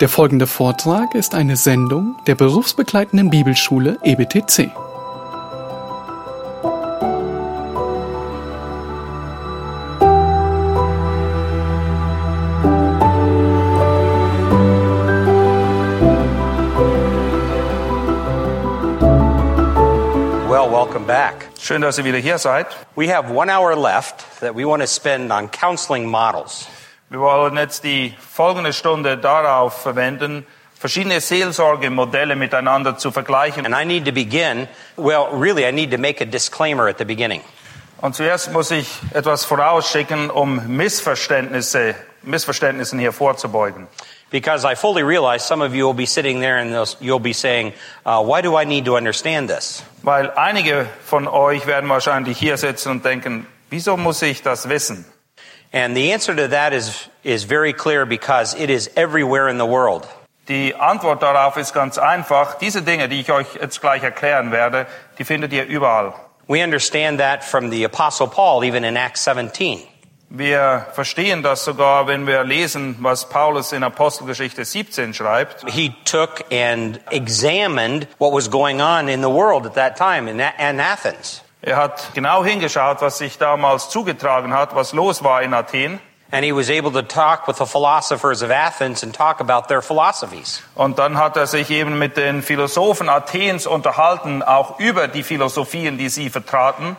Der folgende Vortrag ist eine Sendung der berufsbegleitenden Bibelschule EBTC. Well, welcome back. Schön, dass ihr wieder hier seid. We have one hour left that we want to spend on counseling models. Wir wollen jetzt die folgende Stunde darauf verwenden, verschiedene Seelsorgemodelle miteinander zu vergleichen. And I need to begin, well, really, I need to make a disclaimer at the beginning. Und zuerst muss ich etwas vorausschicken, um Missverständnisse, Missverständnissen hier vorzubeugen. Because I fully realize some of you will be sitting there and you'll be saying, uh, why do I need to understand this? Weil einige von euch werden wahrscheinlich hier sitzen und denken, wieso muss ich das wissen? And the answer to that is, is very clear because it is everywhere in the world. Die Antwort darauf ist ganz einfach. Diese Dinge, die ich euch jetzt gleich erklären werde, die findet ihr überall. We understand that from the Apostle Paul, even in Acts 17. Wir verstehen das sogar, wenn wir lesen, was Paulus in Apostelgeschichte 17 schreibt. He took and examined what was going on in the world at that time in, in Athens. Er hat genau hingeschaut, was sich damals zugetragen hat, was los war in Athen. And he was able to talk with the philosophers of Athens and talk about their philosophies. Und dann hat er sich eben mit den Philosophen Athens unterhalten, auch über die Philosophien, die sie vertraten.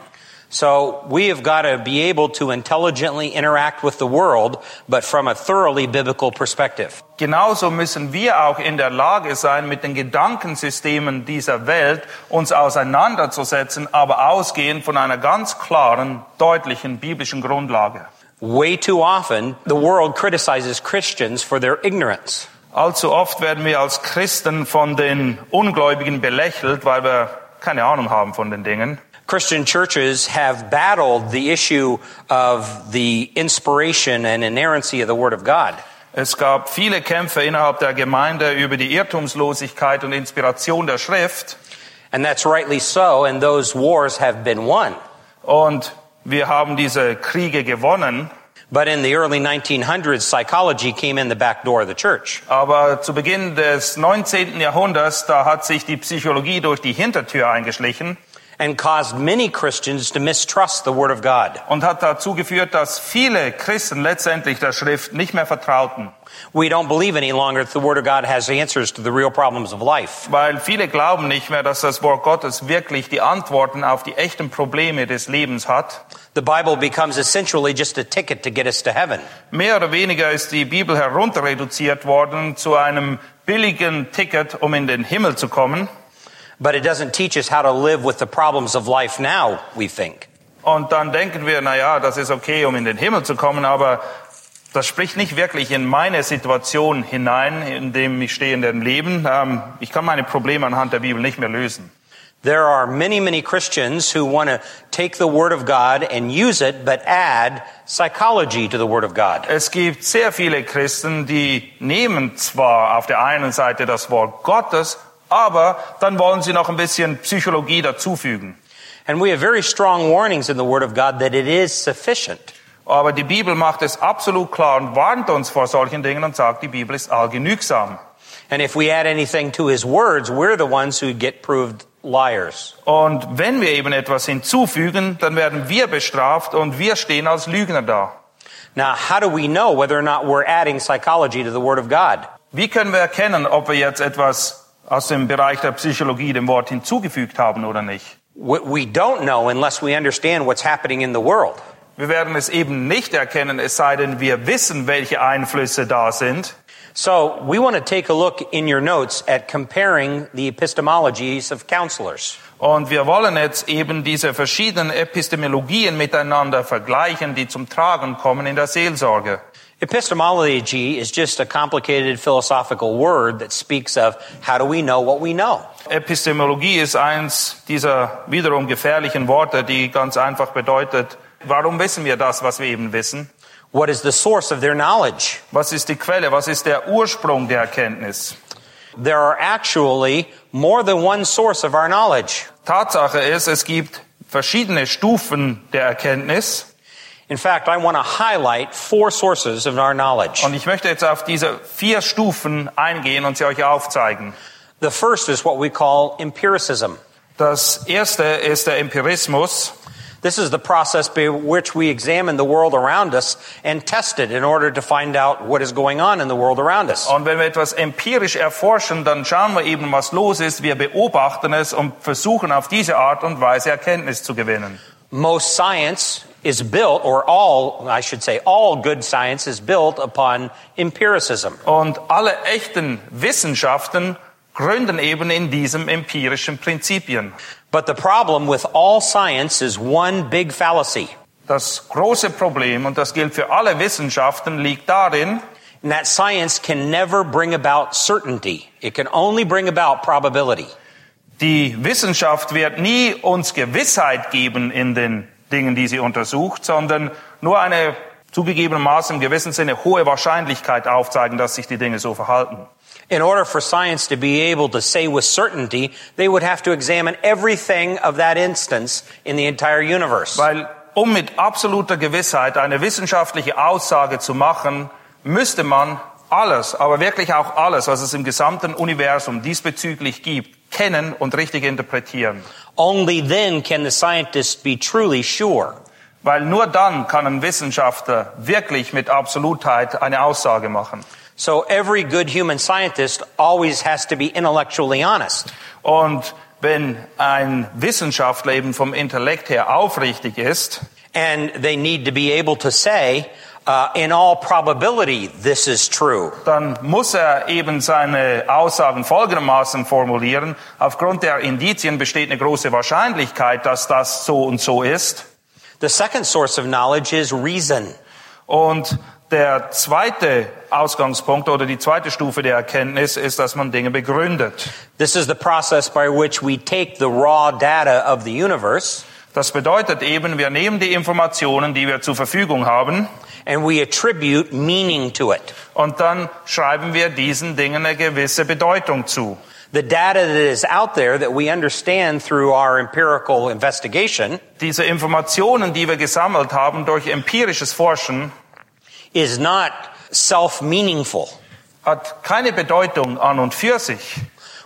So we have got to be able to intelligently interact with the world, but from a thoroughly biblical perspective. Genauso müssen wir auch in der Lage sein, mit den Gedankensystemen dieser Welt uns auseinanderzusetzen, aber ausgehend von einer ganz klaren, deutlichen biblischen Grundlage. Way too often, the world criticizes Christians for their ignorance. Allzu oft werden wir als Christen von den Ungläubigen belächelt, weil wir keine Ahnung haben von den Dingen. Christian churches have battled the issue of the inspiration and inerrancy of the Word of God. Es gab viele Kämpfe innerhalb der Gemeinde über die Irrtumslosigkeit und Inspiration der Schrift. And that's rightly so, and those wars have been won. Und wir haben diese Kriege gewonnen. But in the early 1900s, psychology came in the back door of the church. Aber zu Beginn des 19. Jahrhunderts, da hat sich die Psychologie durch die Hintertür eingeschlichen and caused many Christians to mistrust the Word of God. und hat dazu geführt, dass viele Christen letztendlich der Schrift nicht mehr vertrauten. We don't believe any longer that the Word of God has answers to the real problems of life. Weil viele glauben nicht mehr, dass das Wort Gottes wirklich die Antworten auf die echten Probleme des Lebens hat. The Bible becomes essentially just a ticket to get us to heaven. Mehr oder weniger ist die Bibel herunterreduziert worden zu einem billigen Ticket, um in den Himmel zu kommen. But it doesn't teach us how to live with the problems of life now, we think. Und dann denken wir, na ja, das ist okay, um in den Himmel zu kommen, aber das spricht nicht wirklich in meine Situation hinein, in dem ich stehe in dem Leben. Ähm, ich kann meine Probleme anhand der Bibel nicht mehr lösen. There are many, many Christians who want to take the Word of God and use it, but add psychology to the Word of God. Es gibt sehr viele Christen, die nehmen zwar auf der einen Seite das Wort Gottes, aber dann wollen sie noch ein bisschen Psychologie dazufügen. And we have very strong warnings in the Word of God that it is sufficient. Aber die Bibel macht es absolut klar und warnt uns vor solchen Dingen und sagt, die Bibel ist allgenügsam. And if we add anything to His words, we're the ones who get proved liars. Und wenn wir eben etwas hinzufügen, dann werden wir bestraft und wir stehen als Lügner da. Now, how do we know whether or not we're adding psychology to the Word of God? Wie können wir erkennen, ob wir jetzt etwas aus dem Bereich der Psychologie dem Wort hinzugefügt haben oder nicht? We don't know unless we understand what's happening in the world. Wir werden es eben nicht erkennen, es sei denn, wir wissen, welche Einflüsse da sind. So, we want to take a look in your notes at comparing the epistemologies of counselors. Und wir wollen jetzt eben diese verschiedenen Epistemologien miteinander vergleichen, die zum Tragen kommen in der Seelsorge. Epistemology is just a complicated philosophical word that speaks of how do we know what we know. Epistemologie ist eins dieser wiederum gefährlichen Worte, die ganz einfach bedeutet, warum wissen wir das, was wir eben wissen? What is the source of their knowledge? Was ist die Quelle? Was ist der Ursprung der Erkenntnis? There are actually more than one source of our knowledge. Tatsache ist, es gibt verschiedene Stufen der Erkenntnis. In fact, I want to highlight four sources of our knowledge. Und ich möchte jetzt auf diese vier Stufen eingehen und sie euch aufzeigen. The first is what we call empiricism. Das erste ist der Empirismus. This is the process by which we examine the world around us and test it in order to find out what is going on in the world around us. Und wenn wir etwas empirisch erforschen, dann schauen wir eben, was los ist. Wir beobachten es und versuchen auf diese Art und Weise Erkenntnis zu gewinnen. Most science is built, or all, I should say, all good science is built upon empiricism. Und alle echten Wissenschaften gründen eben in diesem empirischen Prinzipien. But the problem with all science is one big fallacy. Das große Problem, und das gilt für alle Wissenschaften, liegt darin, And that science can never bring about certainty. It can only bring about probability. Die Wissenschaft wird nie uns Gewissheit geben in den Dingen, die sie untersucht, sondern nur eine zugegebenermaßen im gewissen Sinne hohe Wahrscheinlichkeit aufzeigen, dass sich die Dinge so verhalten. In order for science to be able to say with certainty, they would have to examine everything of that instance in the entire universe. Weil um mit absoluter Gewissheit eine wissenschaftliche Aussage zu machen, müsste man alles, aber wirklich auch alles, was es im gesamten Universum diesbezüglich gibt, kennen und richtig interpretieren. Only then can the scientist be truly sure. Weil nur dann kann ein Wissenschaftler wirklich mit Absolutheit eine Aussage machen. So every good human scientist always has to be intellectually honest. Und wenn ein Wissenschaftler eben vom Intellekt her aufrichtig ist, And they need to be able to say, uh, in all probability, this is true. dann muss er eben seine Aussagen folgendermaßen formulieren. Aufgrund der Indizien besteht eine große Wahrscheinlichkeit, dass das so und so ist. The second source of knowledge is reason. Und der zweite Ausgangspunkt oder die zweite Stufe der Erkenntnis ist, dass man Dinge begründet. This is the process by which we take the raw data of the universe Das bedeutet eben, wir nehmen die Informationen, die wir zur Verfügung haben, and we attribute meaning to it. und dann schreiben wir diesen Dingen eine gewisse Bedeutung zu. The data that is out there that we understand through our empirical investigation Diese Informationen, die wir gesammelt haben durch empirisches Forschen, is not self-meaningful. hat keine Bedeutung an und für sich,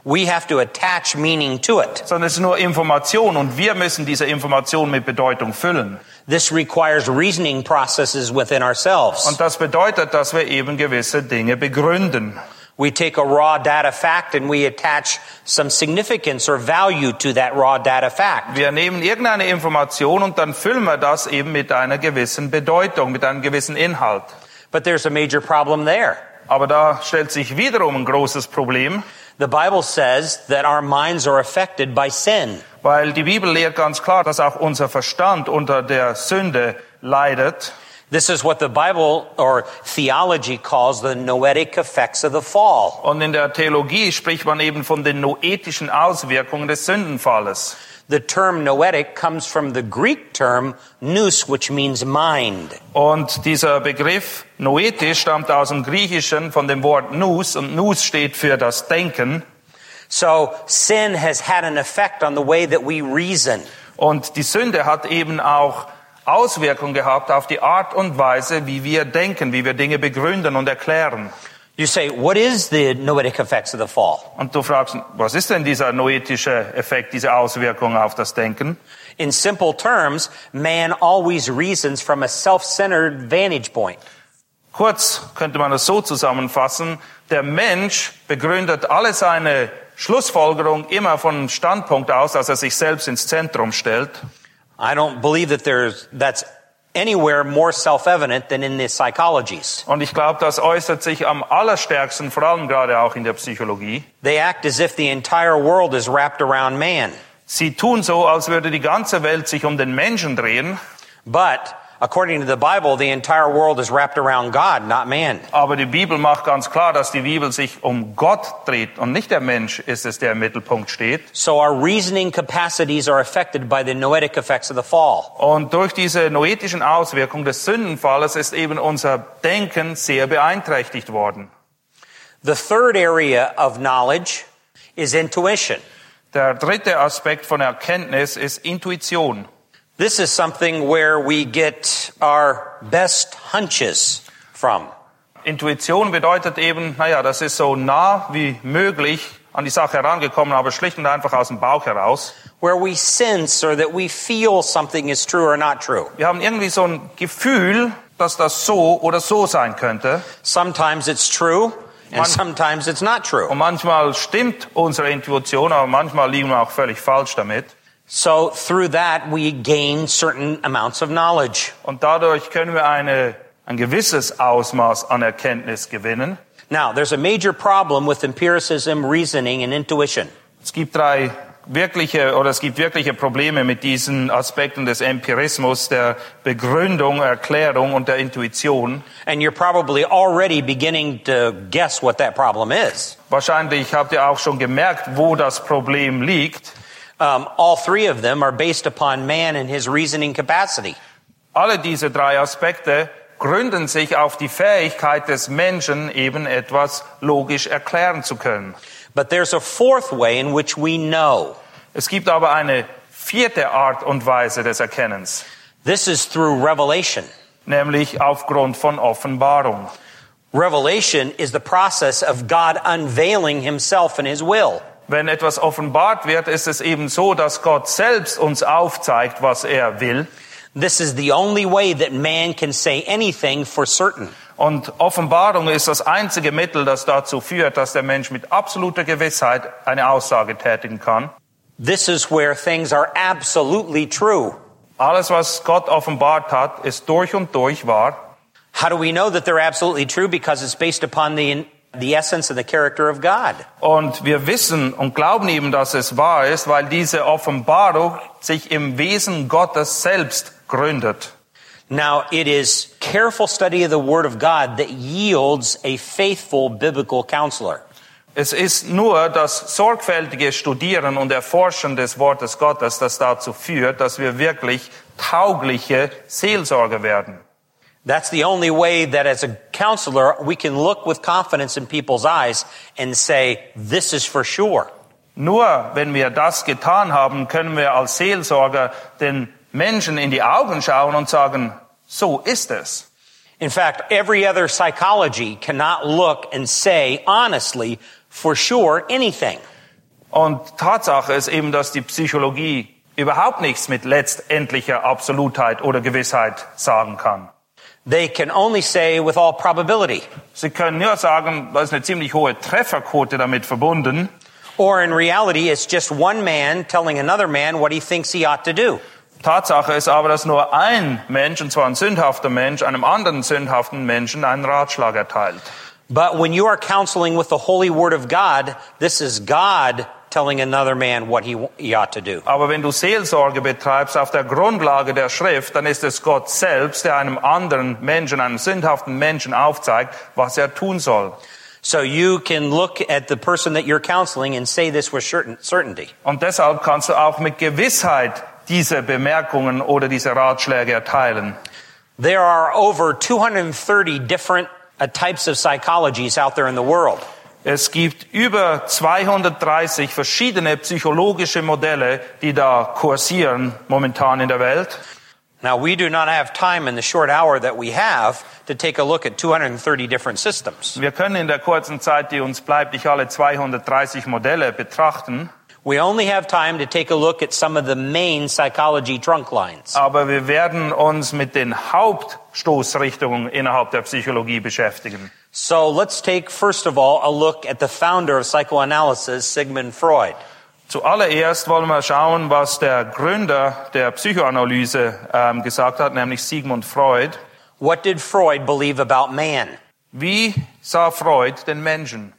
We have to attach meaning to it. sondern es ist nur Information und wir müssen diese Information mit Bedeutung füllen. This requires reasoning processes within ourselves. Und das bedeutet, dass wir eben gewisse Dinge begründen. We take a raw data fact and we attach some significance or value to that raw data fact. Wir nehmen irgendeine Information und dann füllen wir das eben mit einer gewissen Bedeutung, mit einem gewissen Inhalt. But there's a major problem there. Aber da stellt sich wiederum ein großes Problem, The Bible says that our minds are affected by sin. weil die Bibel lehrt ganz klar, dass auch unser Verstand unter der Sünde leidet. This is what the Bible or theology calls the noetic effects of the fall. Und in der Theologie spricht man eben von den noetischen Auswirkungen des Sündenfalles. The term noetic comes from the Greek term nous, which means mind. Und dieser Begriff noetisch stammt aus dem Griechischen von dem Wort nous und nous steht für das Denken. So sin has had an effect on the way that we reason. Und die Sünde hat eben auch Auswirkungen gehabt auf die Art und Weise, wie wir denken, wie wir Dinge begründen und erklären. You say, what is the noetic effects of the fall? Und du fragst, was ist denn dieser noetische Effekt, diese Auswirkung auf das Denken? In simple terms, man always reasons from a self-centered vantage point. Kurz könnte man es so zusammenfassen, der Mensch begründet alle seine Schlussfolgerung immer von einem Standpunkt aus, dass er sich selbst ins Zentrum stellt. I don't believe that there's, that's anywhere more self-evident than in the psychologies. Und ich glaube, das äußert sich am allerstärksten, vor allem gerade auch in der Psychologie. They act as if the entire world is wrapped around man. Sie tun so, als würde die ganze Welt sich um den Menschen drehen, But according to the Bible, the entire world is wrapped around God, not man. aber die Bibel macht ganz klar, dass die Bibel sich um Gott dreht und nicht der Mensch ist es, der im Mittelpunkt steht. So our reasoning capacities are affected by the noetic effects of the fall. Und durch diese noetischen Auswirkungen des Sündenfalles ist eben unser Denken sehr beeinträchtigt worden. The third area of knowledge is intuition. Der dritte Aspekt von Erkenntnis ist Intuition. This is something where we get our best hunches from. Intuition bedeutet eben, naja, das ist so nah wie möglich an die Sache herangekommen, aber schlicht und einfach aus dem Bauch heraus. Where we sense or that we feel something is true or not true. Wir haben irgendwie so ein Gefühl, dass das so oder so sein könnte. Sometimes it's true and sometimes it's not true. Und manchmal stimmt unsere Intuition, aber manchmal liegen wir auch völlig falsch damit. So through that we gain certain amounts of knowledge. Und dadurch können wir eine, ein gewisses Ausmaß an Erkenntnis gewinnen. Now, there's a major problem with empiricism, reasoning, and intuition. Es gibt drei wirkliche oder es gibt wirkliche Probleme mit diesen Aspekten des Empirismus, der Begründung, Erklärung und der Intuition. And you're probably already beginning to guess what that problem is. Wahrscheinlich habt ihr auch schon gemerkt, wo das Problem liegt. Um, all three of them are based upon man and his reasoning capacity. Alle diese drei Aspekte gründen sich auf die Fähigkeit des Menschen, eben etwas logisch erklären zu können. But there's a fourth way in which we know. Es gibt aber eine vierte Art und Weise des Erkennens, This is through revelation. nämlich aufgrund von Offenbarung. Revelation is the process of God unveiling himself and his will. Wenn etwas offenbart wird, ist es eben so, dass Gott selbst uns aufzeigt, was er will. This is the only way that man can say anything for certain. Und Offenbarung ist das einzige Mittel, das dazu führt, dass der Mensch mit absoluter Gewissheit eine Aussage tätigen kann. This is where things are absolutely true. Alles, was Gott offenbart hat, ist durch und durch wahr. How do we know that they're absolutely true? Because it's based upon the, the essence and the character of God. Und wir wissen und glauben eben, dass es wahr ist, weil diese Offenbarung sich im Wesen Gottes selbst gründet. Now, it is careful study of the Word of God that yields a faithful biblical counselor. Es ist nur das sorgfältige Studieren und Erforschen des Wortes Gottes, das dazu führt, dass wir wirklich taugliche Seelsorger werden. That's the only way that as a counselor we can look with confidence in people's eyes and say, this is for sure. Nur wenn wir das getan haben, können wir als Seelsorger den Menschen in die Augen schauen und sagen, so ist es. In fact, every other psychology cannot look and say honestly, for sure, anything. Und Tatsache ist eben, dass die Psychologie überhaupt nichts mit letztendlicher Absolutheit oder Gewissheit sagen kann. They can only say with all probability. Sie können nur sagen, da ist eine ziemlich hohe Trefferquote damit verbunden. Or in reality, it's just one man telling another man what he thinks he ought to do. Tatsache ist aber, dass nur ein Mensch, und zwar ein sündhafter Mensch, einem anderen sündhaften Menschen einen Ratschlag erteilt. But when you are counseling with the holy word of God, this is God telling another man what he, he ought to do. Aber wenn du Seelsorge betreibst auf der Grundlage der Schrift, dann ist es Gott selbst, der einem anderen Menschen, einem sündhaften Menschen aufzeigt, was er tun soll. So you can look at the person that you're counseling and say this with certain, certainty. Und deshalb kannst du auch mit Gewissheit diese Bemerkungen oder diese Ratschläge erteilen. There are over 230 different uh, types of psychologies out there in the world. Es gibt über 230 verschiedene psychologische Modelle, die da kursieren momentan in der Welt. Now, we do not have time in the short hour that we have to take a look at 230 different systems. Wir können in der kurzen Zeit, die uns bleibt, nicht alle 230 Modelle betrachten, We only have time to take a look at some of the main psychology trunk lines. aber wir werden uns mit den Hauptstoßrichtungen innerhalb der Psychologie beschäftigen. So let's take, first of all, a look at the founder of psychoanalysis, Sigmund Freud. Zuallererst wollen wir schauen, was der Gründer der Psychoanalyse ähm, gesagt hat, nämlich Sigmund Freud. What did Freud believe about man? Wie sah Freud den Menschen?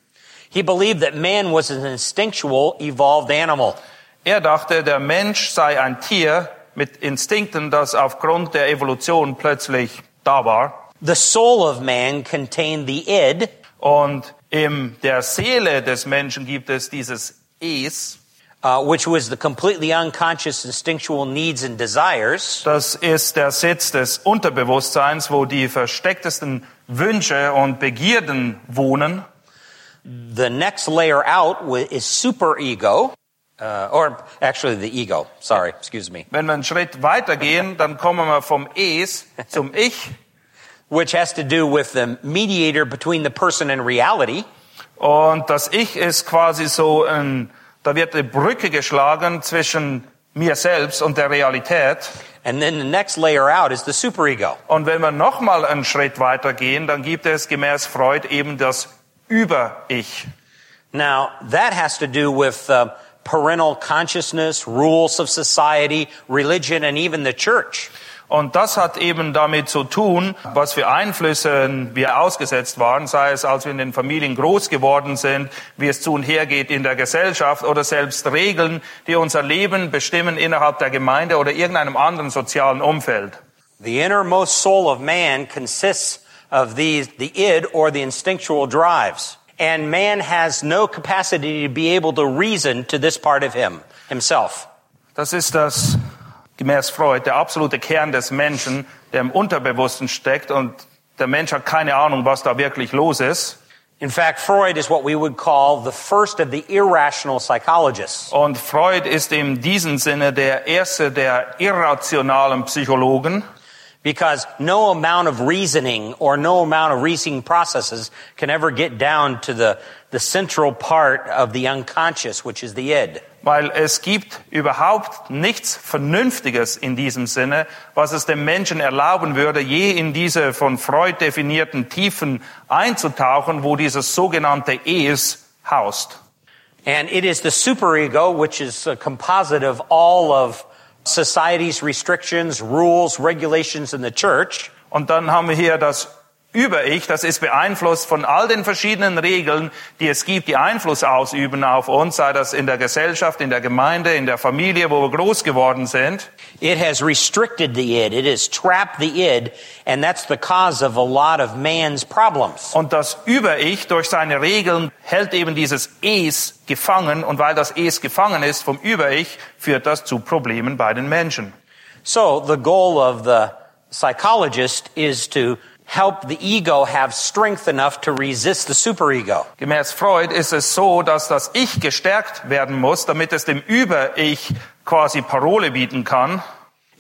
He believed that man was an instinctual, evolved animal. Er dachte, der Mensch sei ein Tier mit Instinkten, das aufgrund der Evolution plötzlich da war. The soul of man contained the id, Und in der Seele des Menschen gibt es dieses Es. uh, which was the completely unconscious instinctual needs and desires. Das ist der Sitz des Unterbewusstseins, wo die verstecktesten Wünsche und Begierden wohnen. The next layer out is superego, uh, or actually the ego. Sorry, excuse me. Wenn wir einen Schritt weitergehen, dann kommen wir vom Es zum Ich. Which has to do with the mediator between the person and reality. Und das Ich ist quasi so ein, da wird eine Brücke geschlagen zwischen mir selbst und der Realität. And then the next layer out is the superego. Und wenn wir nochmal einen Schritt weitergehen, dann gibt es gemäß Freud eben das Über-Ich. Now, that has to do with uh, parental consciousness, rules of society, religion, and even the church. Und das hat eben damit zu tun, was für Einflüsse wir ausgesetzt waren, sei es als wir in den Familien groß geworden sind, wie es zu und her geht in der Gesellschaft oder selbst Regeln, die unser Leben bestimmen innerhalb der Gemeinde oder irgendeinem anderen sozialen Umfeld. The innermost soul of man consists of these, the id or the instinctual drives. And man has no capacity to be able to reason to this part of him, himself. Das ist das gemäß Freud, der absolute Kern des Menschen, der im Unterbewussten steckt und der Mensch hat keine Ahnung, was da wirklich los ist. In fact, Freud is what we would call the first of the irrational psychologists. Und Freud ist in diesem Sinne der erste der irrationalen Psychologen. Because no amount of reasoning or no amount of reasoning processes can ever get down to the, the central part of the unconscious, which is the id. Weil es gibt überhaupt nichts Vernünftiges in diesem Sinne, was es dem Menschen erlauben würde, je in diese von Freud definierten Tiefen einzutauchen, wo dieses sogenannte Es haust. And it is the superego, which is a composite of all of society's restrictions, rules, regulations in the church. Und dann haben wir hier das Über-Ich, das ist beeinflusst von all den verschiedenen Regeln, die es gibt, die Einfluss ausüben auf uns, sei das in der Gesellschaft, in der Gemeinde, in der Familie, wo wir groß geworden sind. It has restricted the id. It has trapped the id. And that's the cause of a lot of man's problems. Und das Über-Ich durch seine Regeln hält eben dieses Es gefangen. Und weil das Es gefangen ist vom Über-Ich, führt das zu Problemen bei den Menschen. So the goal of the psychologist is to help the ego have strength enough to resist the superego. Gemäß Freud ist es so, dass das Ich gestärkt werden muss, damit es dem Über-Ich quasi Parole bieten kann.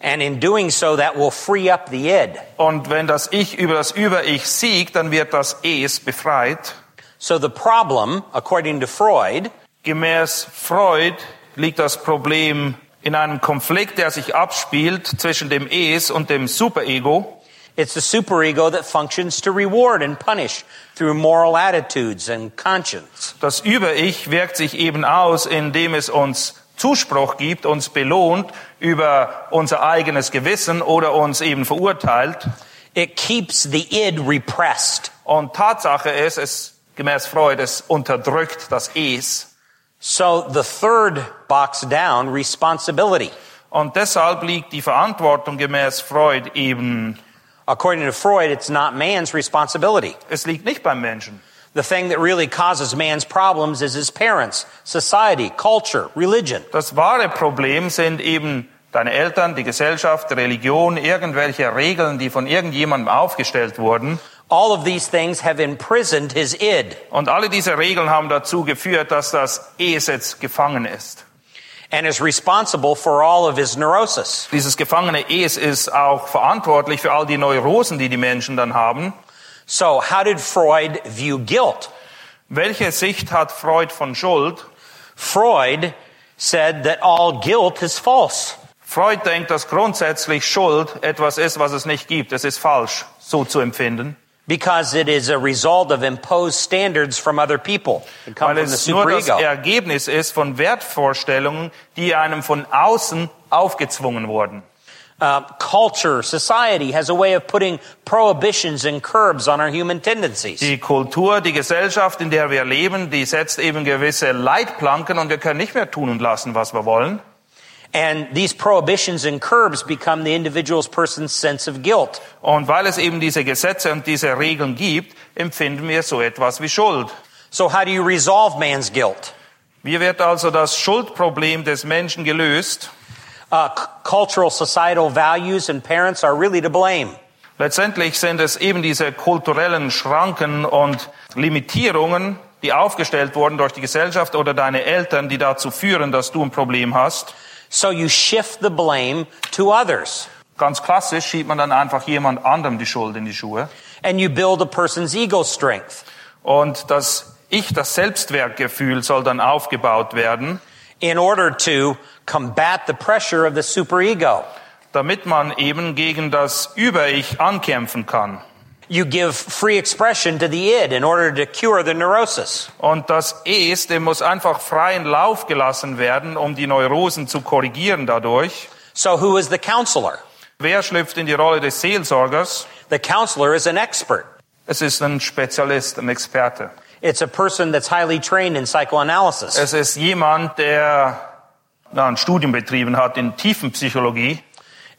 And in doing so, that will free up the id. Und wenn das Ich über das Über-Ich siegt, dann wird das Es befreit. So the problem, according to Freud, Gemäß Freud liegt das Problem in einem Konflikt, der sich abspielt zwischen dem Es und dem Superego. It's the superego that functions to reward and punish through moral attitudes and conscience. Das Über-Ich wirkt sich eben aus, indem es uns Zuspruch gibt, uns belohnt über unser eigenes Gewissen oder uns eben verurteilt. It keeps the id repressed. Und Tatsache ist, es gemäß Freud, es unterdrückt das Es. So the third box down, responsibility. Und deshalb liegt die Verantwortung gemäß Freud eben, According to Freud, it's not man's responsibility. es liegt nicht beim Menschen. The thing that really causes man's problems is his parents, society, culture, religion. Das wahre Problem sind eben deine Eltern, die Gesellschaft, die Religion, irgendwelche Regeln, die von irgendjemandem aufgestellt wurden. All of these things have imprisoned his id Und alle diese Regeln haben dazu geführt, dass das Es jetzt gefangen ist. And is responsible for all of his neurosis. Dieses gefangene Es ist auch verantwortlich für all die Neurosen, die die Menschen dann haben. So how did Freud view guilt? Welche Sicht hat Freud von Schuld? Freud said that all guilt is false. Freud denkt, dass grundsätzlich Schuld etwas ist, was es nicht gibt. Es ist falsch, so zu empfinden. Because it is a result of imposed standards from other people. It Weil es nur das. Ergebnis ist von Wertvorstellungen, die einem von außen aufgezwungen wurden. Uh, culture, society has a way of putting prohibitions and curbs on our human tendencies. Die Kultur, die Gesellschaft, in der wir leben, die setzt eben gewisse Leitplanken und wir können nicht mehr tun und lassen, was wir wollen. And these prohibitions and curbs become the individual's person's sense of guilt. Und weil es eben diese Gesetze und diese Regeln gibt, empfinden wir so etwas wie Schuld. So how do you resolve man's guilt? Wie wird also das Schuldproblem des Menschen gelöst? Uh, cultural, societal values and parents are really to blame. Letztendlich sind es eben diese kulturellen Schranken und Limitierungen, die aufgestellt wurden durch die Gesellschaft oder deine Eltern, die dazu führen, dass du ein Problem hast. So you shift the blame to others. Ganz klassisch schiebt man dann einfach jemand anderem die Schuld in die Schuhe. And you build a person's ego strength. Und das Ich, das Selbstwertgefühl soll dann aufgebaut werden, in order to combat the pressure of the superego. damit man eben gegen das Über-Ich ankämpfen kann. You give free expression to the id in order to cure the neurosis. Und das Es, dem muss einfach freien Lauf gelassen werden, um die Neurosen zu korrigieren dadurch. So who is the counselor? Wer schlüpft in die Rolle des Seelsorgers? The counselor is an expert. Es ist ein Spezialist, ein Experte. It's a person that's highly trained in psychoanalysis. Es ist jemand, der na, ein Studium betrieben hat in Tiefenpsychologie.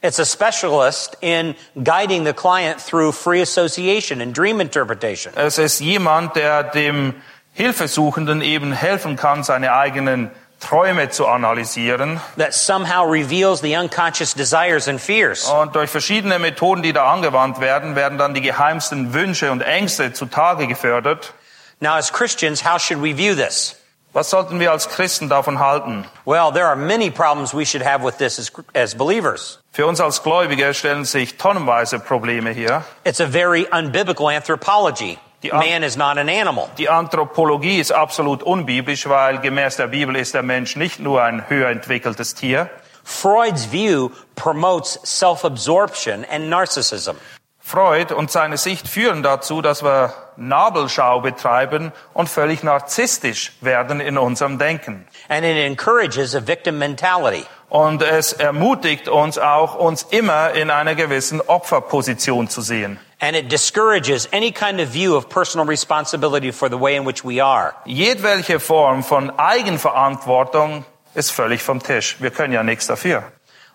It's a specialist in guiding the client through free association and dream interpretation. Es ist jemand, der dem Hilfesuchenden eben helfen kann, seine eigenen Träume zu analysieren. That somehow reveals the unconscious desires and fears. Und durch verschiedene Methoden, die da angewandt werden, werden dann die geheimsten Wünsche und Ängste zutage gefördert. Now, as Christians, how should we view this? Was sollten wir als Christen davon halten? Well, there are many problems we should have with this as, as believers. Für uns als Gläubige stellen sich tonnenweise Probleme hier. It's a very unbiblical anthropology. Man is not an animal. Die Anthropologie ist absolut unbiblisch, weil gemäß der Bibel ist der Mensch nicht nur ein höher entwickeltes Tier. Freud's view promotes self-absorption and narcissism. Freud und seine Sicht führen dazu, dass wir Nabelschau betreiben und völlig narzisstisch werden in unserem Denken. And it encourages a victim mentality. Und es ermutigt uns auch, uns immer in einer gewissen Opferposition zu sehen. And it discourages any kind of view of personal responsibility for the way in which we are. Jedwelche Form von Eigenverantwortung ist völlig vom Tisch. Wir können ja nichts dafür.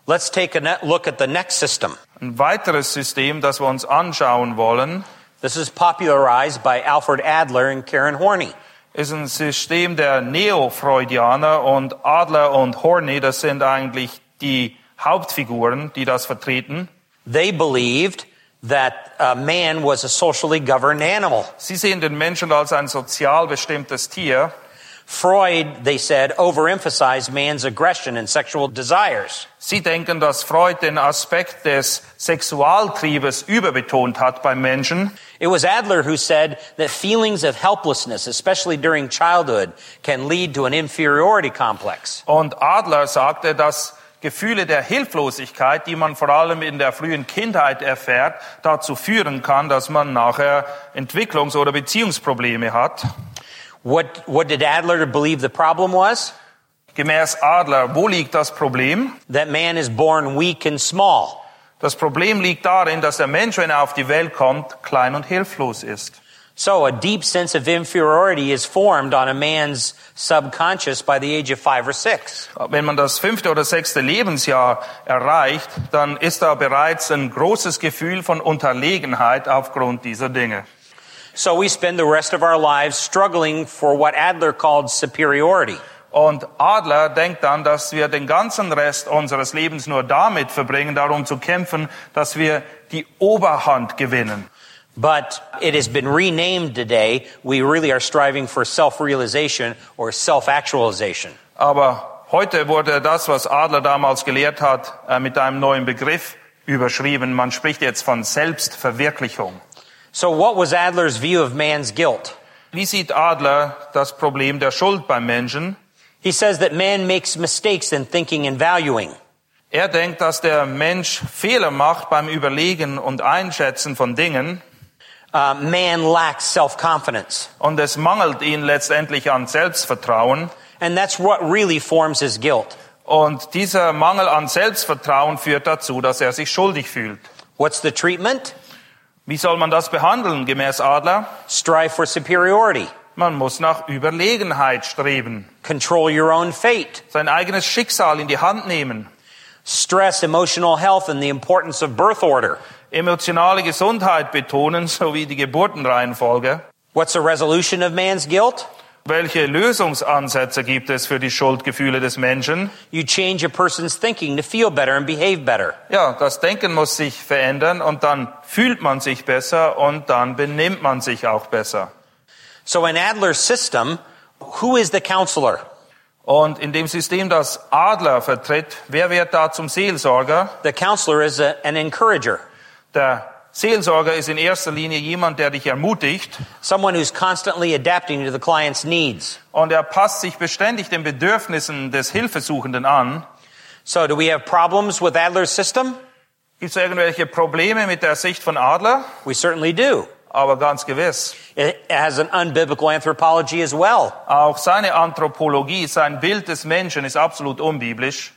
Let's take a ne- look at the next system. Ein weiteres System, das wir uns anschauen wollen, This is popularized by Alfred Adler and Karen Horney. Ist ein System der Neo-Freudianer und Adler und Horney, das sind eigentlich die Hauptfiguren, die das vertreten. They believed that uh, man was a socially governed animal. Sie sehen den Menschen als ein sozial bestimmtes Tier. Freud, they said, overemphasized man's aggression and sexual desires. Sie denken, dass Freud den Aspekt des Sexualtriebes überbetont hat beim Menschen. It was Adler who said that feelings of helplessness, especially during childhood, can lead to an inferiority complex. Und Adler sagte, dass Gefühle der Hilflosigkeit, die man vor allem in der frühen Kindheit erfährt, dazu führen kann, dass man nachher Entwicklungs- oder Beziehungsprobleme hat. What, what did Adler believe the problem was? Gemäß Adler, wo liegt das Problem? That man is born weak and small. Das Problem liegt darin, dass der Mensch, wenn er auf die Welt kommt, klein und hilflos ist. So a deep sense of inferiority is formed on a man's subconscious by the age of five or six. Wenn man das fünfte oder sechste Lebensjahr erreicht, dann ist da bereits ein großes Gefühl von Unterlegenheit aufgrund dieser Dinge. So we spend the rest of our lives struggling for what Adler called superiority. Und Adler denkt dann, dass wir den ganzen Rest unseres Lebens nur damit verbringen, darum zu kämpfen, dass wir die Oberhand gewinnen. But it has been renamed today. We really are striving for self-realization or self-actualization. Aber heute wurde das, was Adler damals gelehrt hat, äh, mit einem neuen Begriff überschrieben. Man spricht jetzt von Selbstverwirklichung. So what was Adler's view of man's guilt? Wie sieht Adler das Problem der Schuld beim Menschen? He says that man makes mistakes in thinking and valuing. Er denkt, dass der Mensch Fehler macht beim Überlegen und Einschätzen von Dingen Uh, man lacks self-confidence. und es mangelt ihn letztendlich an Selbstvertrauen. And that's what really forms his guilt. Und dieser Mangel an Selbstvertrauen führt dazu, dass er sich schuldig fühlt. What's the treatment? Wie soll man das behandeln gemäß Adler? Strive for superiority. Man muss nach Überlegenheit streben, Control your own fate. sein eigenes Schicksal in die Hand nehmen, Stress emotional health and the importance of birth order. emotionale Gesundheit betonen sowie die Geburtenreihenfolge. What's the resolution of man's guilt? Welche Lösungsansätze gibt es für die Schuldgefühle des Menschen? You change a person's thinking to feel better and behave better. Ja, das Denken muss sich verändern und dann fühlt man sich besser und dann benimmt man sich auch besser. So in Adler's system, who is the counselor? Und in dem System, das Adler vertritt, wer wird da zum Seelsorger? The counselor is a, an encourager, Der Seelsorger ist in erster Linie jemand, der dich ermutigt someone who's constantly adapting to the client's needs. und er passt sich beständig den Bedürfnissen des Hilfesuchenden an. So do we have problems with Adler's system? Gibt es irgendwelche Probleme mit der Sicht von Adler? We certainly do. Aber ganz gewiss. It has an unbiblical anthropology as well. Auch seine Anthropologie, sein Bild des Menschen ist absolut unbiblisch.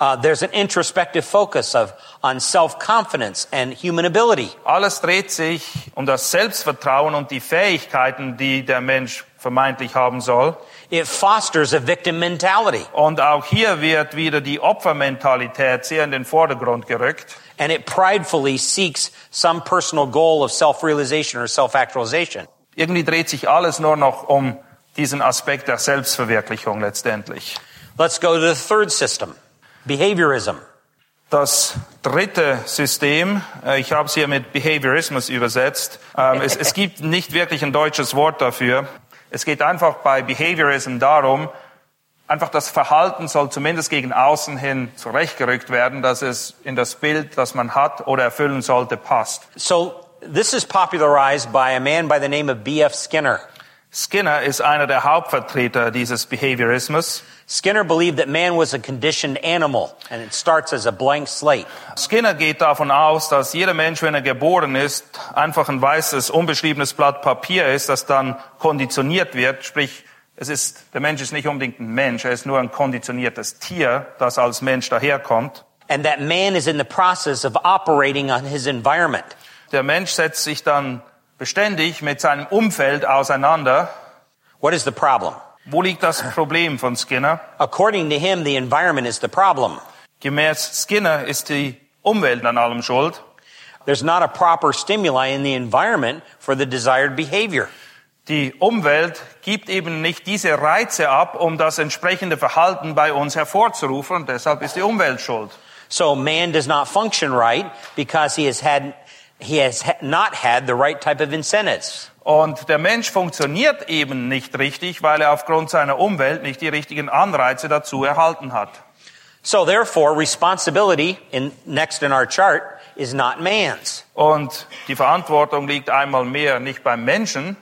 Uh, there's an introspective focus of on self-confidence and human ability. Alles dreht sich um das Selbstvertrauen und die Fähigkeiten, die der Mensch vermeintlich haben soll. It fosters a victim mentality, Und auch hier wird wieder die Opfermentalität sehr in den Vordergrund gerückt. and it pridefully seeks some personal goal of self-realization or self-actualization. Irgendwie dreht sich alles nur noch um diesen Aspekt der Selbstverwirklichung letztendlich. Let's go to the third system, behaviorism. Das dritte System, äh, ich habe es hier mit Behaviorismus übersetzt. Ähm, Es, es gibt nicht wirklich ein deutsches Wort dafür. Es geht einfach bei Behaviorism darum, einfach das Verhalten soll zumindest gegen außen hin zurechtgerückt werden, dass es in das Bild, das man hat oder erfüllen sollte, passt. So this is popularized by a man by the name of B.F. Skinner. Skinner ist einer der Hauptvertreter dieses Behaviorismus. Skinner believed that man was a conditioned animal, and it starts as a blank slate. Skinner geht davon aus, dass jeder Mensch, wenn er geboren ist, einfach ein weißes, unbeschriebenes Blatt Papier ist, das dann konditioniert wird. Sprich, es ist, der Mensch ist nicht unbedingt ein Mensch, er ist nur ein konditioniertes Tier, das als Mensch daherkommt. And that man is in the process of operating on his environment. Der Mensch setzt sich dann beständig mit seinem Umfeld auseinander. What is the problem? Wo liegt das Problem von Skinner? According to him, the environment is the problem. Gemäß Skinner ist die Umwelt an allem schuld. There's not a proper stimuli in the environment for the desired behavior. Die Umwelt gibt eben nicht diese Reize ab, um das entsprechende Verhalten bei uns hervorzurufen und deshalb ist die Umwelt schuld. So man does not function right because he has had he has ha- not had the right type of incentives. Und der Mensch funktioniert eben nicht richtig, weil er aufgrund seiner Umwelt nicht die richtigen Anreize dazu erhalten hat. So therefore, responsibility in next in our chart is not man's. Und die Verantwortung liegt einmal mehr nicht beim Menschen,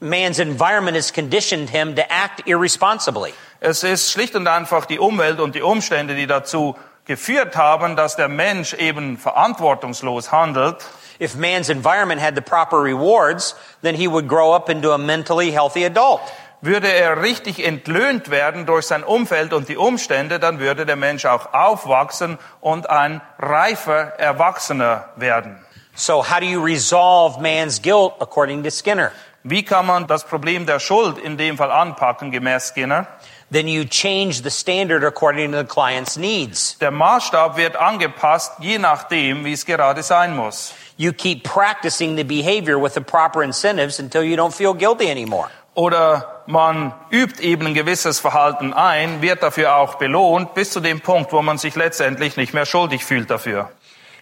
Man's environment has conditioned him to act irresponsibly. es ist schlicht und einfach die Umwelt und die Umstände, die dazu geführt haben, dass der Mensch eben verantwortungslos handelt. If man's environment had the proper rewards, then he would grow up into a mentally healthy adult. Würde er richtig entlöhnt werden durch sein Umfeld und die Umstände, dann würde der Mensch auch aufwachsen und ein reifer Erwachsener werden. So how do you resolve man's guilt according to Skinner? Wie kann man das Problem der Schuld in dem Fall anpacken, gemäß Skinner? Then you change the standard according to the client's needs. Der Maßstab wird angepasst, je nachdem, wie es gerade sein muss. You keep practicing the behavior with the proper incentives until you don't feel guilty anymore. Oder man übt eben ein gewisses Verhalten ein, wird dafür auch belohnt, bis zu dem Punkt, wo man sich letztendlich nicht mehr schuldig fühlt dafür.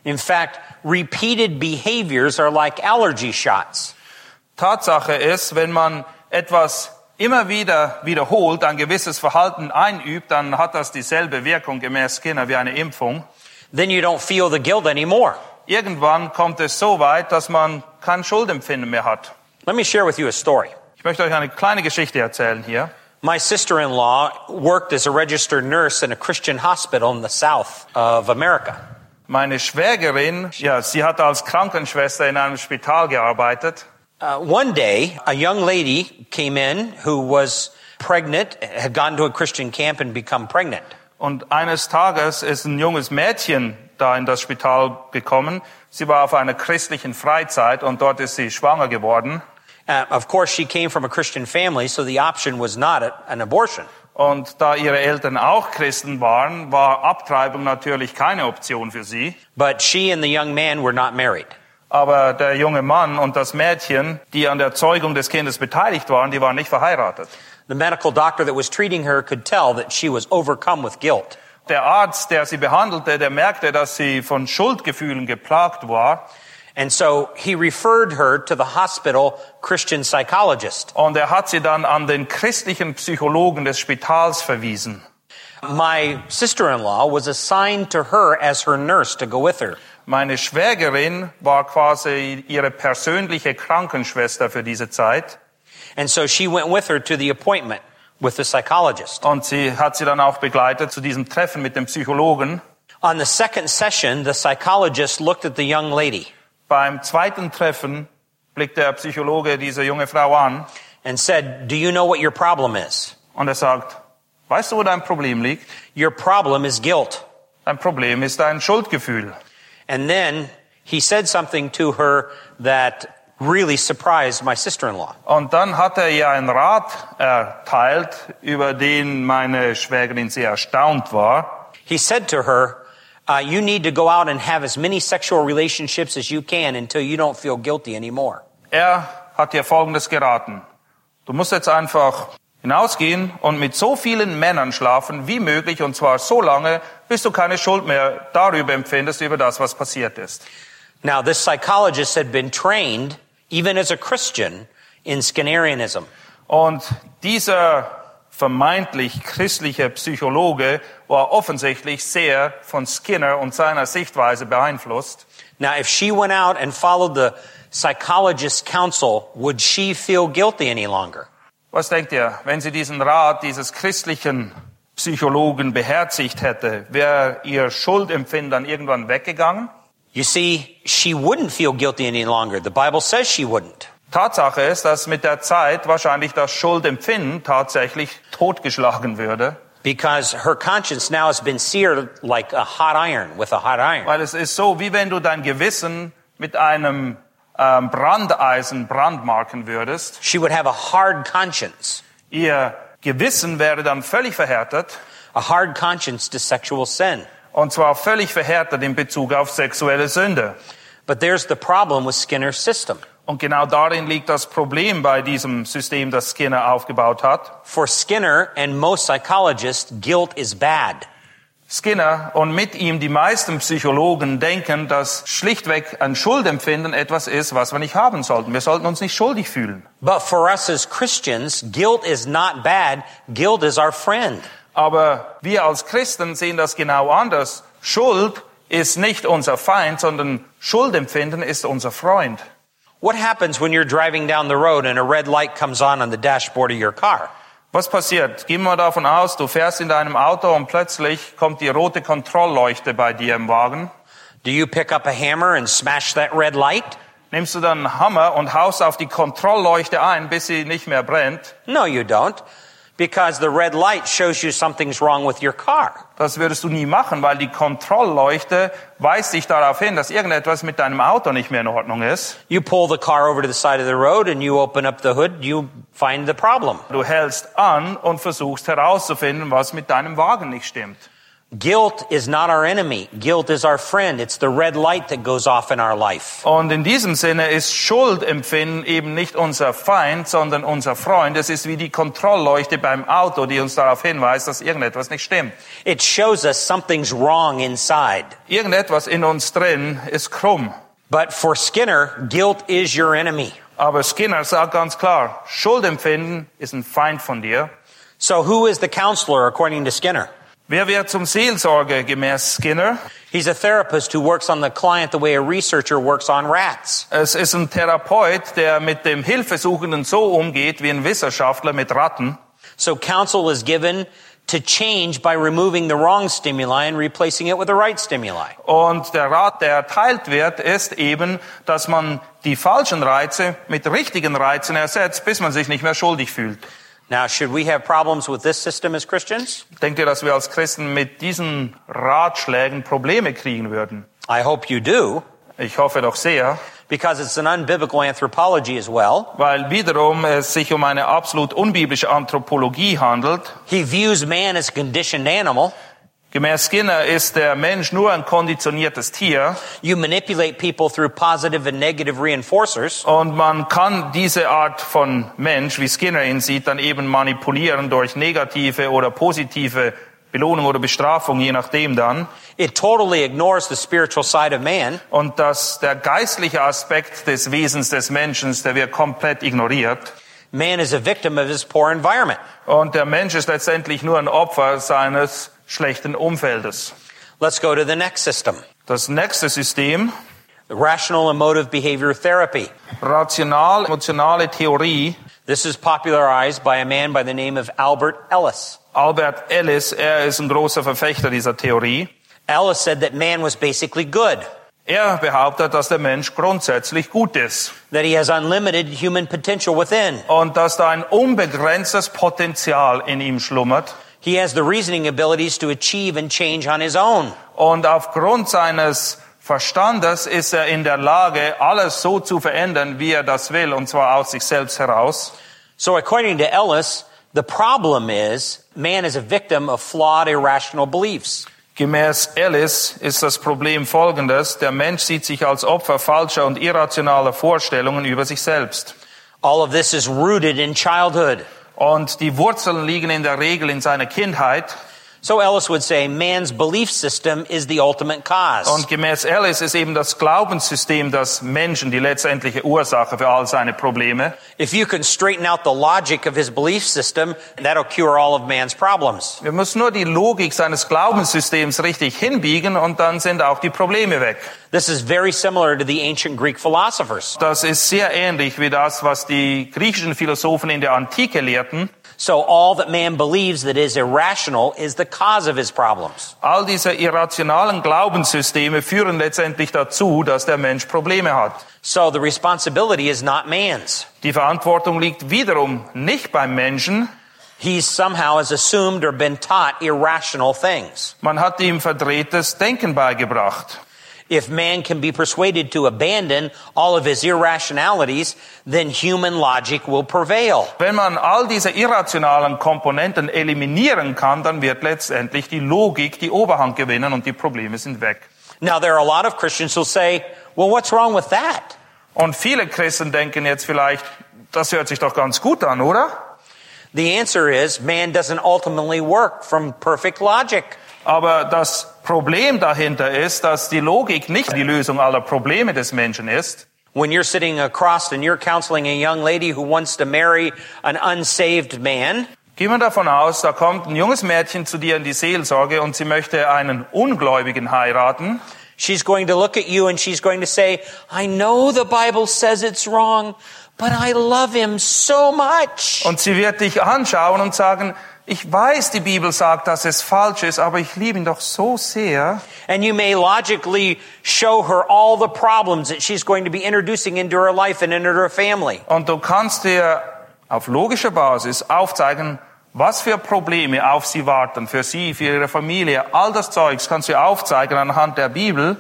In fact, repeated behaviors are like allergy shots. Tatsache ist, wenn man etwas immer wieder wiederholt, ein gewisses Verhalten einübt, dann hat das dieselbe Wirkung gemäß Skinner wie eine Impfung. Then you don't feel the guilt anymore. Irgendwann kommt es so weit, dass man kein Schuldempfinden mehr hat. Let me share with you a story. Ich möchte euch eine kleine Geschichte erzählen hier. My sister-in-law worked as a registered nurse in a Christian hospital in the south of America. Meine Schwägerin, ja, sie hat als Krankenschwester in einem Spital gearbeitet. Uh, one day, a young lady came in who was pregnant, had gone to a Christian camp and become pregnant. Und eines Tages ist ein junges Mädchen da in das Spital gekommen. Sie war auf einer christlichen Freizeit und dort ist sie schwanger geworden. Uh, of course, she came from a Christian family, so the option was not a, an abortion. Und da ihre Eltern auch Christen waren, war Abtreibung natürlich keine Option für sie. But she and the young man were not married. Aber der junge Mann und das Mädchen, die an der Zeugung des Kindes beteiligt waren, die waren nicht verheiratet. The medical doctor that was treating her could tell that she was overcome with guilt. Der Arzt, der sie behandelte, der merkte, dass sie von Schuldgefühlen geplagt war. And so he referred her to the hospital Christian psychologist. Und er hat sie dann an den christlichen Psychologen des Spitals verwiesen. My sister-in-law was assigned to her as her nurse to go with her. Meine Schwägerin war quasi ihre persönliche Krankenschwester für diese Zeit. And so she went with her to the appointment with the psychologist. Und sie hat sie dann auch begleitet zu diesem Treffen mit dem Psychologen. On the second session, the psychologist looked at the young lady Beim zweiten Treffen blickt der Psychologe diese junge Frau an and said, Do you know what your problem is? und er sagt, weißt du, wo dein Problem liegt? Your problem is guilt. Dein Problem ist dein Schuldgefühl. And then he said something to her that really surprised my sister-in-law. Und dann hat er ihr einen Rat erteilt, über den meine Schwägerin sehr erstaunt war. He said to her, uh, you need to go out and have as many sexual relationships as you can until you don't feel guilty anymore. Er hat ihr Folgendes geraten. Du musst jetzt einfach hinausgehen und mit so vielen Männern schlafen wie möglich und zwar so lange, bis du keine Schuld mehr darüber empfindest, über das, was passiert ist. Now, this psychologist had been trained, even as a Christian, in Skinnerianism. Und dieser vermeintlich christliche Psychologe war offensichtlich sehr von Skinner und seiner Sichtweise beeinflusst. Now, if she went out and followed the psychologist's counsel, would she feel guilty any longer? Was denkt ihr, wenn sie diesen Rat dieses christlichen Psychologen beherzigt hätte, wäre ihr Schuldempfinden dann irgendwann weggegangen? You see, she wouldn't feel guilty any longer. The Bible says she wouldn't. Tatsache ist, dass mit der Zeit wahrscheinlich das Schuldempfinden tatsächlich totgeschlagen würde, Because her conscience now has been seared like a hot iron with a hot iron. weil es ist so, wie wenn du dein Gewissen mit einem ähm, Brandeisen brandmarken würdest. She would have a hard conscience, Ihr Gewissen wäre dann völlig verhärtet, a hard conscience to sexual sin. und zwar völlig verhärtet in Bezug auf sexuelle Sünde. But there's the problem with Skinner's system. Und genau darin liegt das Problem bei diesem System, das Skinner aufgebaut hat. For Skinner and most psychologists, guilt is bad. Skinner und mit ihm die meisten Psychologen denken, dass schlichtweg ein Schuldempfinden etwas ist, was wir nicht haben sollten. Wir sollten uns nicht schuldig fühlen. But for us as Christians, guilt is not bad. Guilt is our friend. Aber wir als Christen sehen das genau anders. Schuld ist nicht unser Feind, sondern Schuldempfinden ist unser Freund. What happens when you're driving down the road and a red light comes on on the dashboard of your car? Was passiert? Gehen wir davon aus, du fährst in deinem Auto und plötzlich kommt die rote Kontrollleuchte bei dir im Wagen. Do you pick up a hammer and smash that red light? Nimmst du dann einen Hammer und haust auf die Kontrollleuchte ein, bis sie nicht mehr brennt? No, you don't. Because the red light shows you something's wrong with your car. Das würdest du nie machen, weil die Kontrollleuchte weist dich darauf hin, dass irgendetwas mit deinem Auto nicht mehr in Ordnung ist. You pull the car over to the side of the road and you open up the hood, you find the problem. Du hältst an und versuchst herauszufinden, was mit deinem Wagen nicht stimmt. Guilt is not our enemy. Guilt is our friend. It's the red light that goes off in our life. Und in diesem Sinne ist Schuldempfinden eben nicht unser Feind, sondern unser Freund. Es ist wie die Kontrollleuchte beim Auto, die uns darauf hinweist, dass irgendetwas nicht stimmt. It shows us something's wrong inside. Irgendetwas in uns drin ist krumm. But for Skinner, guilt is your enemy. Aber Skinner sagt ganz klar, Schuldempfinden ist ein Feind von dir. So who is the counselor according to Skinner? Wer wird zum Seelsorger gemäß Skinner? He's a therapist who works on the client the way a researcher works on rats. Es ist ein Therapeut, der mit dem Hilfesuchenden so umgeht wie ein Wissenschaftler mit Ratten. So counsel is given to change by removing the wrong stimuli and replacing it with the right stimuli. Und der Rat, der erteilt wird, ist eben, dass man die falschen Reize mit richtigen Reizen ersetzt, bis man sich nicht mehr schuldig fühlt. Now, should we have problems with this system as Christians? Denkt ihr, dass wir als Christen mit diesen Ratschlägen Probleme kriegen würden? I hope you do, Ich hoffe doch sehr, because it's an unbiblical anthropology as well. weil wiederum es sich um eine absolut unbiblische Anthropologie handelt. He views man as a conditioned animal. Gemäß Skinner ist der Mensch nur ein konditioniertes Tier You manipulate people through positive and negative reinforcers. und man kann diese Art von Mensch, wie Skinner ihn sieht, dann eben manipulieren durch negative oder positive Belohnung oder Bestrafung, je nachdem dann. It totally ignores the spiritual side of man. Und dass der geistliche Aspekt des Wesens des Menschen, der wird komplett ignoriert. Man is a victim of his poor environment. Und der Mensch ist letztendlich nur ein Opfer seines schlechten Umfeldes. Let's go to the next system. Das nächste System, rational emotive behavior therapy. rational-emotionale Theorie. This is popularized by a man by the name of Albert Ellis. Albert Ellis, er ist ein großer Verfechter dieser Theorie. Ellis said that man was basically good, Er behauptet, dass der Mensch grundsätzlich gut ist that he has unlimited human potential within. und dass da ein unbegrenztes Potenzial in ihm schlummert. He has the reasoning abilities to achieve and change on his own. Und aufgrund seines Verstandes ist er in der Lage, alles so zu verändern, wie er das will, und zwar aus sich selbst heraus. So according to Ellis, the problem is man is a victim of flawed irrational beliefs. Gemäß Ellis ist das Problem folgendes. Der Mensch sieht sich als Opfer falscher und irrationaler Vorstellungen über sich selbst. All of this is rooted in childhood. Und die Wurzeln liegen in der Regel in seiner Kindheit. So Ellis would say man's belief system is the ultimate cause. Und gemäß Ellis ist eben das Glaubenssystem des Menschen die letztendliche Ursache für all seine Probleme. If you can straighten out the logic of his belief system, that'll cure all of man's problems. Wir müssen nur die Logik seines Glaubenssystems richtig hinbiegen und dann sind auch die Probleme weg. This is very similar to the ancient Greek philosophers. Das ist sehr ähnlich wie das, was die griechischen Philosophen in der Antike lehrten. So all that man believes that is irrational is the cause of his problems. All diese irrationalen Glaubenssysteme führen letztendlich dazu, dass der Mensch Probleme hat. So the responsibility is not man's. Die Verantwortung liegt wiederum nicht beim Menschen. He's somehow has assumed or been taught irrational things. Man hat ihm verdrehtes Denken beigebracht. If man can be persuaded to abandon all of his irrationalities, then human logic will prevail. Wenn man all diese irrationalen Komponenten eliminieren kann, dann wird letztendlich die Logik die Oberhand gewinnen und die Probleme sind weg. Now there are a lot of Christians who'll say, well, what's wrong with that? Und viele Christen denken jetzt vielleicht, das hört sich doch ganz gut an, oder? The answer is man doesn't ultimately work from perfect logic. Aber das Problem dahinter ist, dass die Logik nicht die Lösung aller Probleme des Menschen ist. When you're sitting across and you're counseling a young lady who wants to marry an unsaved man, Gehen wir davon aus, da kommt ein junges Mädchen zu dir in die Seelsorge und sie möchte einen Ungläubigen heiraten. she's going to look at you and she's going to say, I know the Bible says it's wrong, but I love him so much. Und sie wird dich anschauen und sagen, ich weiß, die Bibel sagt, dass es falsch ist, aber ich liebe ihn doch so sehr. And you may logically show her all the problems that she's going to be introducing into her life and into her family. Und du kannst dir auf logischer Basis aufzeigen, was für Probleme auf sie warten, für sie, für ihre Familie. All das Zeugs kannst du aufzeigen anhand der Bibel.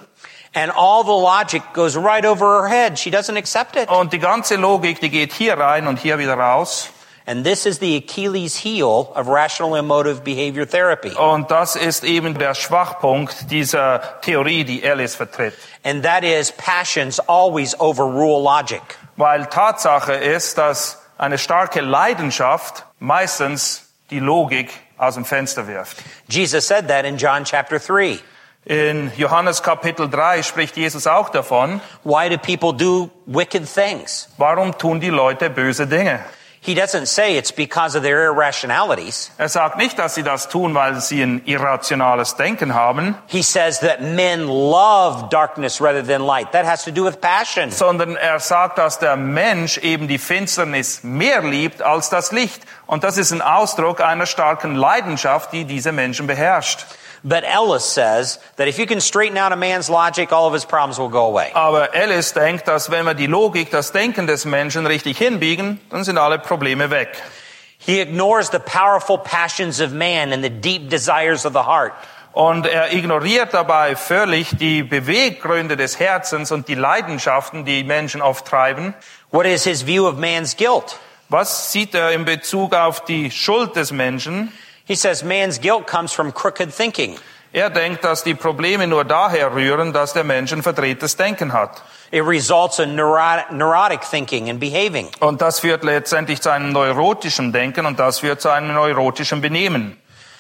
And all the logic goes right over her head. She doesn't accept it. Und die ganze Logik, die geht hier rein und hier wieder raus. And this is the Achilles heel of rational emotive behavior therapy. Und das ist eben der Schwachpunkt dieser Theorie, die Alice vertritt. And that is passions always overrule logic. Weil Tatsache ist, dass eine starke Leidenschaft meistens die Logik aus dem Fenster wirft. Jesus said that in John chapter 3. In Johannes Kapitel 3 spricht Jesus auch davon, Why do people do wicked things? warum tun die Leute böse Dinge? He doesn't say it's because of their irrationalities. Er sagt nicht, dass sie das tun, weil sie ein irrationales Denken haben, He says that men love darkness rather than light. That has to do with passion. sondern er sagt, dass der Mensch eben die Finsternis mehr liebt als das Licht. Und das ist ein Ausdruck einer starken Leidenschaft, die diese Menschen beherrscht. But Ellis says that if you can straighten out a man's logic, all of his problems will go away. Aber Alice denkt, dass wenn wir die Logik, das Denken des Menschen richtig hinbiegen, dann sind alle Probleme weg. He ignores the powerful passions of man and the deep desires of the heart. Und er ignoriert dabei völlig die Beweggründe des Herzens und die Leidenschaften, die Menschen oft treiben. What is his view of man's guilt? Was sieht er in Bezug auf die Schuld des Menschen? He says man's guilt comes from crooked thinking. Er denkt, dass die Probleme nur daher rühren, dass der Mensch ein verdrehtes Denken hat. It results in neurotic, neurotic thinking and behaving. Und das führt letztendlich zu einem neurotischen Denken und das führt zu einem neurotischen Benehmen.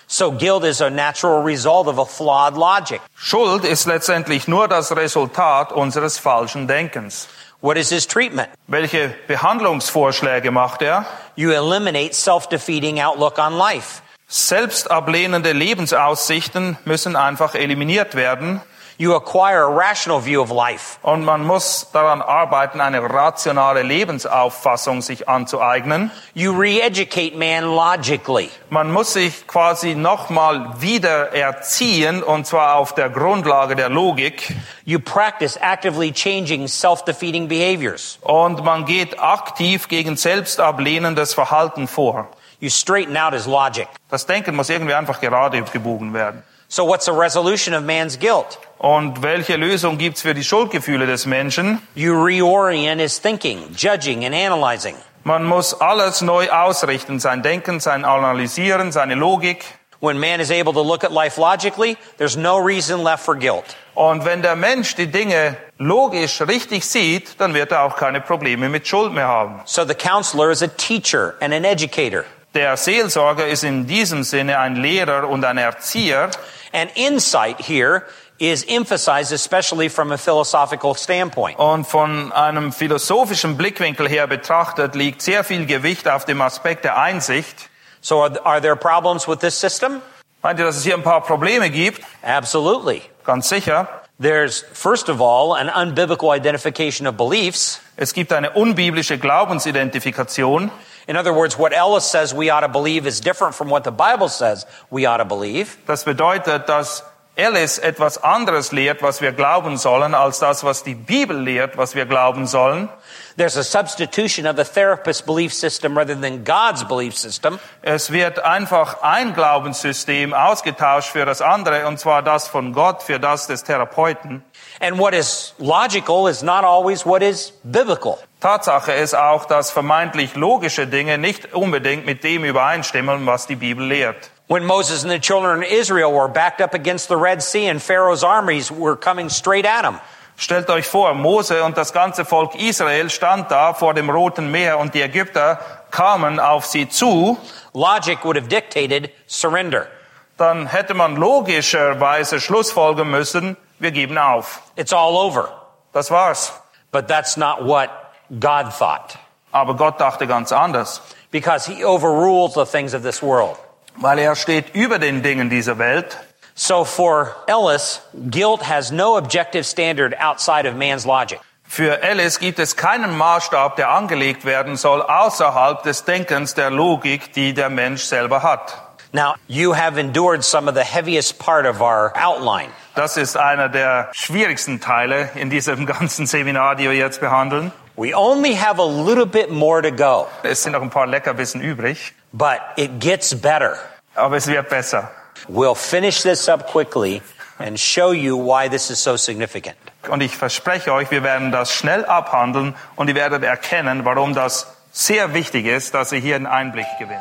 So guilt is a natural result of a flawed logic. Schuld ist letztendlich nur das Resultat unseres falschen Denkens. What is his treatment? Welche Behandlungsvorschläge macht er? You eliminate self-defeating outlook on life. Selbstablehnende Lebensaussichten müssen einfach eliminiert werden You acquire a rational view of life. und man muss daran arbeiten, eine rationale Lebensauffassung sich anzueignen. You re-educate man logically. Man muss sich quasi nochmal wieder erziehen und zwar auf der Grundlage der Logik You practice actively changing self-defeating behaviors. und man geht aktiv gegen selbstablehnendes Verhalten vor. You straighten out his logic. Das Denken muss irgendwie einfach gerade gebogen werden. So what's the resolution of man's guilt? Und welche Lösung gibt's für die Schuldgefühle des Menschen? You reorient his thinking, judging and analyzing. Man muss alles neu ausrichten, sein Denken, sein Analysieren, seine Logik. When man is able to look at life logically, there's no reason left for guilt. Und wenn der Mensch die Dinge logisch richtig sieht, dann wird er auch keine Probleme mit Schuld mehr haben. So the counselor is a teacher and an educator. Der Seelsorger ist in diesem Sinne ein Lehrer und ein Erzieher. And insight here is emphasized especially from a philosophical standpoint. Und von einem philosophischen Blickwinkel her betrachtet liegt sehr viel Gewicht auf dem Aspekt der Einsicht. So are, are there problems with this system? Meint ihr, dass es hier ein paar Probleme gibt? Absolutely. Ganz sicher. There's, first of all, an unbiblical identification of beliefs. Es gibt eine unbiblische Glaubensidentifikation. In other words, what Ellis says we ought to believe is different from what the Bible says we ought to believe. Das bedeutet, dass Alice etwas anderes lehrt, was wir glauben sollen, als das, was die Bibel lehrt, was wir glauben sollen. There's a substitution of the therapist's belief system rather than God's belief system. Es wird einfach ein Glaubenssystem ausgetauscht für das andere, und zwar das von Gott für das des Therapeuten. And what is logical is not always what is biblical. Tatsache ist auch, dass vermeintlich logische Dinge nicht unbedingt mit dem übereinstimmen, was die Bibel lehrt. When Moses and the children of Israel were backed up against the Red Sea and Pharaoh's armies were coming straight at them. Stellt euch vor, Mose und das ganze Volk Israel stand da vor dem Roten Meer und die Ägypter kamen auf sie zu, Logic would have dictated surrender. dann hätte man logischerweise schlussfolgern müssen, wir geben auf. It's all over. Das war's. But that's not what God thought. Aber Gott dachte ganz anders, Because he overrules the things of this world. weil er steht über den Dingen dieser Welt. So for Ellis, guilt has no objective standard outside of man's logic. Für Ellis gibt es keinen Maßstab, der angelegt werden soll, außerhalb des Denkens der Logik, die der Mensch selber hat. Now, you have endured some of the heaviest part of our outline. Das ist einer der schwierigsten Teile in diesem ganzen Seminar, die wir jetzt behandeln. We only have a little bit more to go, Es sind noch ein paar Leckerbissen übrig, but it gets better. aber es wird besser. We'll finish this up quickly and show you why this is so significant. Und ich verspreche euch, wir werden das schnell abhandeln und ihr werdet erkennen, warum das sehr wichtig ist, dass ihr hier einen Einblick gewinnt.